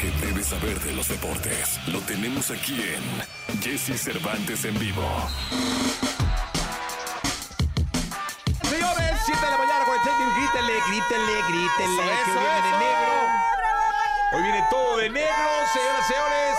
que debes saber de los deportes lo tenemos aquí en Jesse Cervantes en vivo. Señores, 7 de la mañana, 46, grítenle, grítenle, grítenle, que hoy viene de negro. Hoy viene todo de negro, señoras y señores.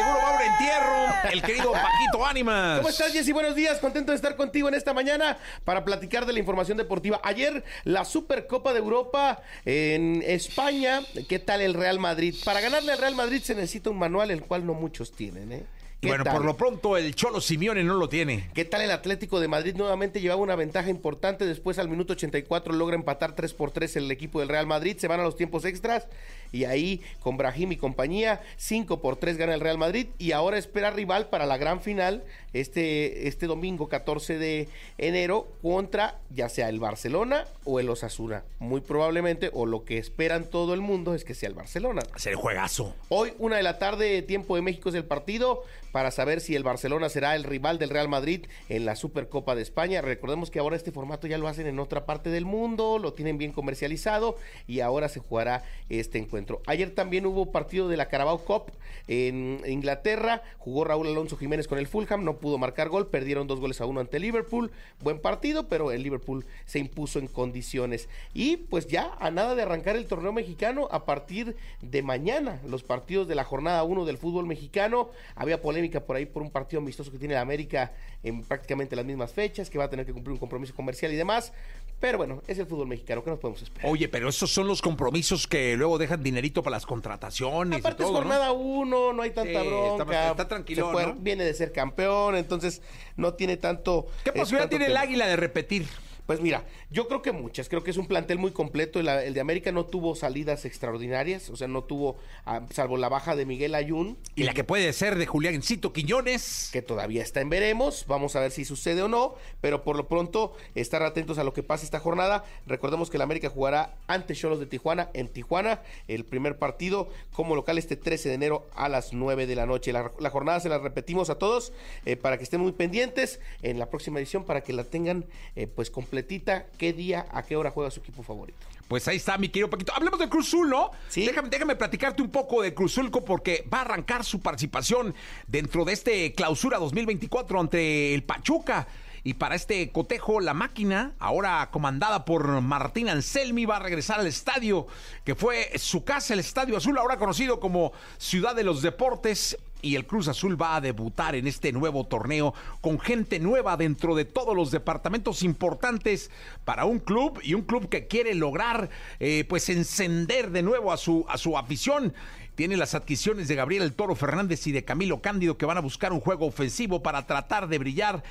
Seguro va a un entierro. El querido Paquito Ánimas. ¿Cómo estás, Jessy? Buenos días. Contento de estar contigo en esta mañana para platicar de la información deportiva. Ayer, la Supercopa de Europa en España. ¿Qué tal el Real Madrid? Para ganarle al Real Madrid se necesita un manual, el cual no muchos tienen, ¿eh? ¿Qué Bueno, tal? por lo pronto el Cholo Simeone no lo tiene. ¿Qué tal el Atlético de Madrid? Nuevamente llevaba una ventaja importante. Después, al minuto 84, logra empatar 3 por 3 el equipo del Real Madrid. Se van a los tiempos extras. Y ahí, con Brahim y compañía, 5 por 3 gana el Real Madrid. Y ahora espera rival para la gran final este, este domingo 14 de enero contra ya sea el Barcelona o el Osasuna. Muy probablemente, o lo que esperan todo el mundo es que sea el Barcelona. Ser juegazo. Hoy, una de la tarde, tiempo de México es el partido para saber si el Barcelona será el rival del Real Madrid en la Supercopa de España. Recordemos que ahora este formato ya lo hacen en otra parte del mundo, lo tienen bien comercializado y ahora se jugará este encuentro. Ayer también hubo partido de la Carabao Cup en Inglaterra, jugó Raúl Alonso Jiménez con el Fulham, no pudo marcar gol, perdieron dos goles a uno ante Liverpool. Buen partido, pero el Liverpool se impuso en condiciones. Y pues ya a nada de arrancar el torneo mexicano a partir de mañana, los partidos de la jornada 1 del fútbol mexicano. Había polémica por ahí por un partido amistoso que tiene la América en prácticamente las mismas fechas, que va a tener que cumplir un compromiso comercial y demás. Pero bueno, es el fútbol mexicano, ¿qué nos podemos esperar? Oye, pero esos son los compromisos que luego dejan dinerito para las contrataciones y Aparte todo, es ¿no? jornada 1, no hay tanta Sí, bronca. está- está tranquilo, fue- ¿no? Viene de ser campeón, entonces no tiene tanto... ¿Qué eh, posibilidad tanto tiene el. Águila de repetir? Pues mira, yo creo que muchas. Creo que es un plantel muy completo. El, el de América no tuvo salidas extraordinarias. O sea, no tuvo, ah, salvo la baja de Miguel Ayun. Y la que puede ser de Juliancito Quiñones. que todavía está en veremos, vamos a ver si sucede o no, pero por lo pronto estar atentos a lo que pasa esta jornada. Recordemos que el América jugará ante Cholos de Tijuana en Tijuana, el primer partido como local este 13 de enero a las 9 de la noche. La, la jornada se la repetimos a todos eh, para que estén muy pendientes en la próxima edición para que la tengan eh, pues completita, qué día, a qué hora juega su equipo favorito. Pues ahí está, mi querido Paquito. Hablemos de Cruzul, ¿no? Sí. Déjame, déjame platicarte un poco de Cruzulco porque va a arrancar su participación dentro de este clausura 2024 ante el Pachuca. Y para este cotejo, la máquina, ahora comandada por Martín Anselmi, va a regresar al estadio, que fue su casa, el Estadio Azul, ahora conocido como Ciudad de los Deportes. Y el Cruz Azul va a debutar en este nuevo torneo con gente nueva dentro de todos los departamentos importantes para un club y un club que quiere lograr eh, pues encender de nuevo a su, a su afición. Tiene las adquisiciones de Gabriel El Toro Fernández y de Camilo Cándido que van a buscar un juego ofensivo para tratar de brillar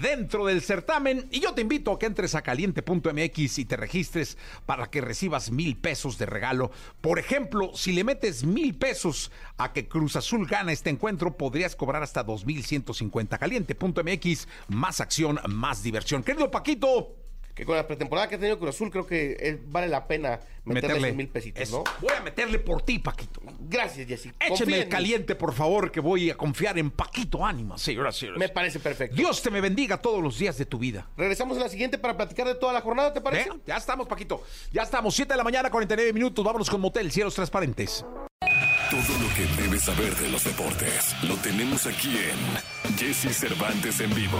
dentro del certamen. Y yo te invito a que entres a caliente.mx y te registres para que recibas mil pesos de regalo. Por ejemplo, si le metes mil pesos a que Cruz Azul gana este encuentro, podrías cobrar hasta 2,150. Caliente.mx, más acción, más diversión. Querido Paquito, Que con la pretemporada que ha tenido Cruz Azul creo que eh, vale la pena meterle, mil pesitos, Eso. ¿no? Voy a meterle por ti, Paquito. Gracias, Jessy. Écheme el caliente, por favor, que voy a confiar en Paquito Ánima, señoras y señores. Me parece perfecto. Dios te me bendiga todos los días de tu vida. Regresamos a la siguiente para platicar de toda la jornada, ¿te parece? ¿Eh? Ya estamos, Paquito. Ya estamos. 7 de la mañana, 49 minutos. Vámonos con Motel, cielos transparentes. Todo lo que debes saber de los deportes lo tenemos aquí en Jesse Cervantes en vivo.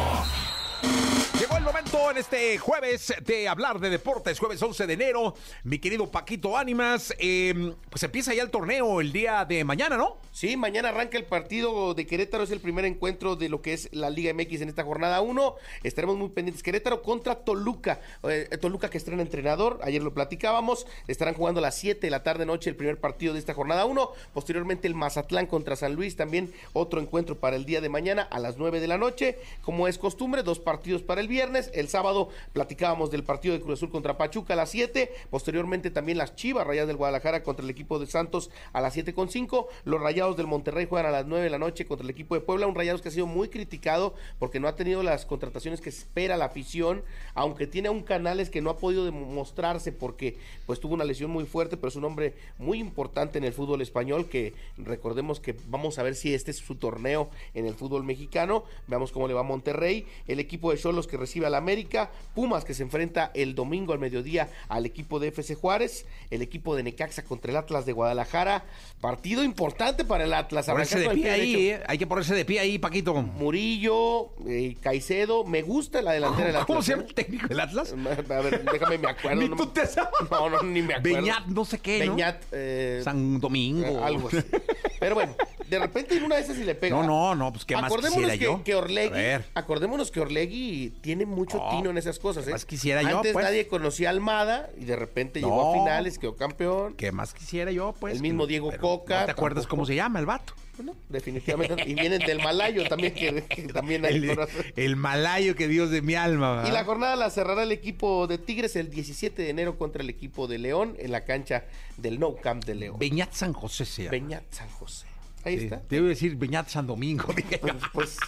Llegó el momento en este jueves de hablar de deportes, jueves 11 de enero. Mi querido Paquito Ánimas, eh, pues empieza ya el torneo el día de mañana, ¿no? Sí, mañana arranca el partido de Querétaro, es el primer encuentro de lo que es la Liga MX en esta jornada 1. Estaremos muy pendientes. Querétaro contra Toluca. Eh, Toluca que estrena entrenador, ayer lo platicábamos. Estarán jugando a las 7 de la tarde noche el primer partido de esta jornada 1. Posteriormente el Mazatlán contra San Luis, también otro encuentro para el día de mañana a las 9 de la noche. Como es costumbre, dos partidos para el viernes. El sábado platicábamos del partido de Cruz Azul contra Pachuca a las 7. Posteriormente también las Chivas Rayadas del Guadalajara contra el equipo de Santos a las 7 con 5. Los Rayados del Monterrey juegan a las 9 de la noche contra el equipo de Puebla. Un Rayados que ha sido muy criticado porque no ha tenido las contrataciones que espera la afición, aunque tiene un Canales que no ha podido demostrarse porque pues tuvo una lesión muy fuerte, pero es un hombre muy importante en el fútbol español que recordemos que vamos a ver si este es su torneo en el fútbol mexicano. Veamos cómo le va a Monterrey. El equipo de Cholos que que recibe al América, Pumas que se enfrenta el domingo al mediodía al equipo de FC Juárez, el equipo de Necaxa contra el Atlas de Guadalajara, partido importante para el Atlas. Ponerse de pie ahí. ¿eh? Hay que ponerse de pie ahí, Paquito. Murillo, eh, Caicedo, me gusta la delantera del Atlas. ¿Cómo se llama ¿eh? el técnico del Atlas? A ver, déjame me acuerdo. Ni no tú te sabes. No, no, ni me acuerdo. Beñat, no sé qué, ¿no? Beñat, eh, San Domingo. algo así. Pero bueno, de repente en una de esas sí le pega. No, no, no, pues qué más Acordémonos quisiera que, yo. que Orlegui, acordémonos que Orlegui tiene mucho No, tino en esas cosas, ¿eh? más quisiera yo, Antes pues. nadie conocía a Almada y de repente No. llegó a finales, quedó campeón. ¿Qué más quisiera yo, pues? El mismo Diego pero Coca, ¿No te acuerdas tampoco. cómo se llama el vato? Bueno, definitivamente. Y vienen del Malayo también, que, que también hay El, el malayo que Dios de mi alma. Y la jornada la cerrará el equipo de Tigres el 17 de enero contra el equipo de León en la cancha del No Camp de León. Beñat San José se llama. Beñat San José. Ahí Sí, está. Te iba a decir Beñat San Domingo. dije. Pues, pues,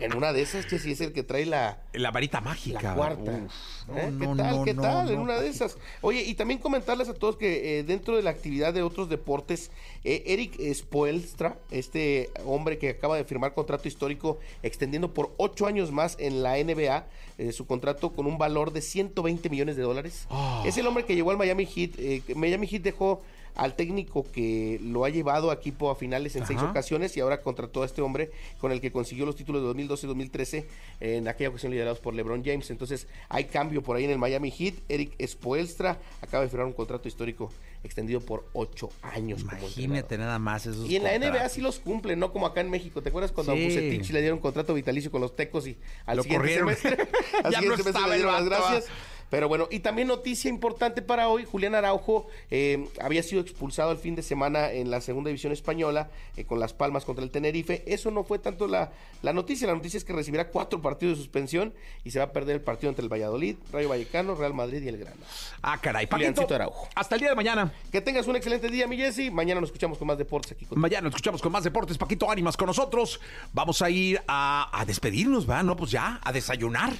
en una de esas, que sí es el que trae la, La varita mágica. la cuarta. Uf, no, ¿Eh? ¿Qué no, tal? no, ¿Qué tal? en una de esas. Oye, y también comentarles a todos que eh, dentro de la actividad de otros deportes, eh, Eric Spoelstra, este hombre que acaba de firmar contrato histórico extendiendo por ocho años más en la NBA, su contrato con un valor de 120 millones de dólares. Ah. Es el hombre que llegó al Miami Heat. Miami Heat dejó al técnico que lo ha llevado a equipo a finales en seis ocasiones y ahora contrató a este hombre con el que consiguió los títulos de 2012 y 2013 en aquella ocasión liderados por LeBron James. Entonces hay cambio por ahí en el Miami Heat. Eric Spoelstra acaba de firmar un contrato histórico extendido por ocho años. como Imagínate nada más esos y en la NBA sí los cumplen, no como acá en México. ¿Te acuerdas cuando Sí. a Bucetich le dieron contrato vitalicio con los tecos y al Lo siguiente corrieron. semestre, al Ya siguiente no semestre estaba le el dieron las vato, gracias? Pero bueno, y también noticia importante para hoy, Julián Araujo eh, había sido expulsado el fin de semana en la segunda división española eh, con Las Palmas contra el Tenerife. Eso no fue tanto la, la noticia, la noticia es que recibirá cuatro partidos de suspensión y se va a perder el partido entre el Valladolid, Rayo Vallecano, Real Madrid y el Granada. Ah, caray. Paquito, Araujo. hasta el día de mañana. Que tengas un excelente día, mi Jessy. Mañana nos escuchamos con más deportes aquí. Con... Mañana nos escuchamos con más deportes. Paquito Ánimas con nosotros. Vamos a ir a, a despedirnos, ¿va? No, pues ya, a desayunar.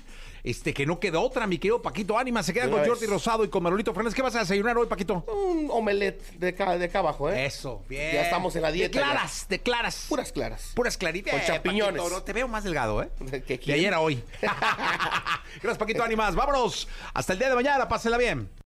Este, que no queda otra, mi querido Paquito Ánimas. Se quedan De con vez. Jordi Rosado y con Manolito Fernández. ¿Qué vas a desayunar hoy, Paquito? Un omelette de acá, de acá abajo, ¿eh? Eso, bien. Ya estamos en la dieta ya. Declaras, declaras. Puras claras. Puras claritas. Con champiñones. Paquito, no, te veo más delgado, ¿eh? ¿Que De ayer a hoy. Gracias, Paquito Ánimas. Vámonos. Hasta el día de mañana. Pásenla bien.